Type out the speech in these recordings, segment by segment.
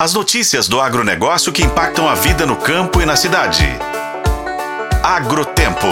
As notícias do agronegócio que impactam a vida no campo e na cidade. Agrotempo.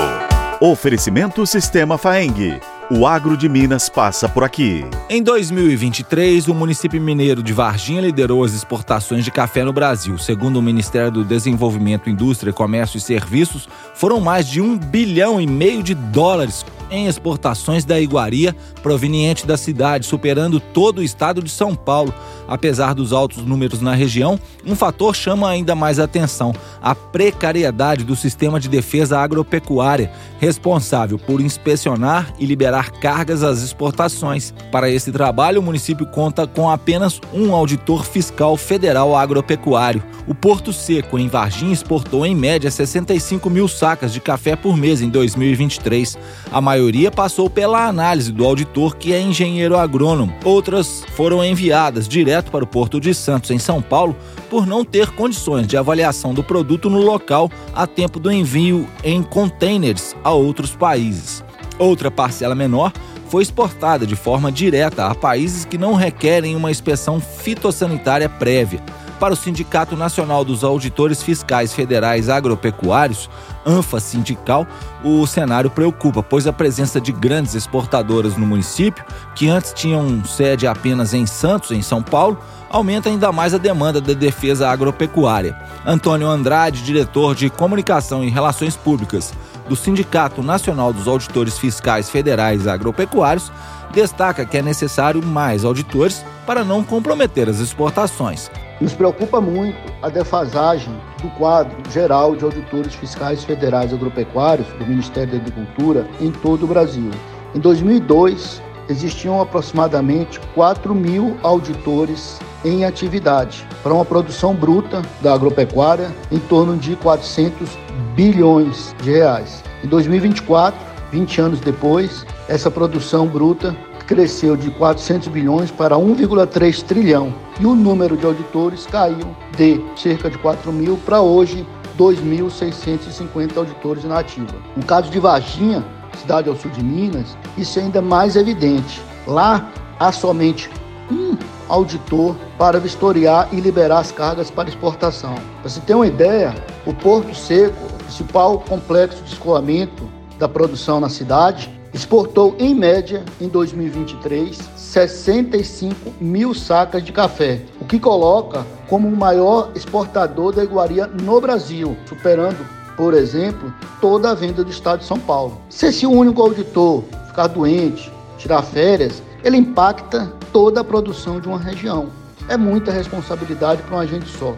Oferecimento Sistema Faeng. O agro de Minas passa por aqui. Em 2023, o município mineiro de Varginha liderou as exportações de café no Brasil. Segundo o Ministério do Desenvolvimento, Indústria, Comércio e Serviços, foram mais de um bilhão e meio de dólares em exportações da iguaria proveniente da cidade, superando todo o estado de São Paulo. Apesar dos altos números na região, um fator chama ainda mais atenção: a precariedade do sistema de defesa agropecuária, responsável por inspecionar e liberar cargas às exportações. Para esse trabalho, o município conta com apenas um auditor fiscal federal agropecuário. O Porto Seco, em Varginha, exportou em média 65 mil sacas de café por mês em 2023. A maioria passou pela análise do auditor, que é engenheiro agrônomo. Outras foram enviadas direto para o Porto de Santos, em São Paulo, por não ter condições de avaliação do produto no local a tempo do envio em containers a outros países. Outra parcela menor foi exportada de forma direta a países que não requerem uma inspeção fitossanitária prévia. Para o Sindicato Nacional dos Auditores Fiscais Federais Agropecuários, ANFA Sindical, o cenário preocupa, pois a presença de grandes exportadoras no município, que antes tinham sede apenas em Santos, em São Paulo, aumenta ainda mais a demanda da defesa agropecuária. Antônio Andrade, diretor de Comunicação e Relações Públicas do Sindicato Nacional dos Auditores Fiscais Federais Agropecuários, destaca que é necessário mais auditores para não comprometer as exportações. Nos preocupa muito a defasagem do quadro geral de auditores fiscais federais agropecuários do Ministério da Agricultura em todo o Brasil. Em 2002, existiam aproximadamente 4 mil auditores em atividade, para uma produção bruta da agropecuária em torno de 400 bilhões de reais. Em 2024, 20 anos depois, essa produção bruta cresceu de 400 bilhões para 1,3 trilhão e o número de auditores caiu de cerca de 4 mil para hoje 2.650 auditores na ativa. No caso de Varginha, cidade ao sul de Minas, isso é ainda mais evidente. Lá há somente um auditor para vistoriar e liberar as cargas para exportação. Para você ter uma ideia, o Porto Seco, o principal complexo de escoamento da produção na cidade, exportou em média em 2023 65 mil sacas de café, o que coloca como o maior exportador da iguaria no Brasil, superando, por exemplo, toda a venda do estado de São Paulo. Se esse único auditor ficar doente, tirar férias, ele impacta toda a produção de uma região. É muita responsabilidade para um agente só.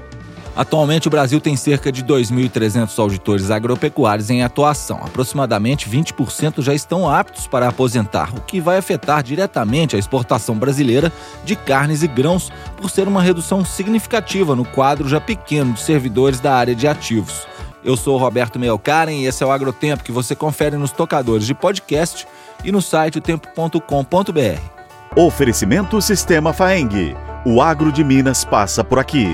Atualmente, o Brasil tem cerca de 2.300 auditores agropecuários em atuação. Aproximadamente 20% já estão aptos para aposentar, o que vai afetar diretamente a exportação brasileira de carnes e grãos, por ser uma redução significativa no quadro já pequeno de servidores da área de ativos. Eu sou Roberto Meelkaren e esse é o Agrotempo que você confere nos tocadores de podcast e no site tempo.com.br. Oferecimento Sistema Faeng. O agro de Minas passa por aqui.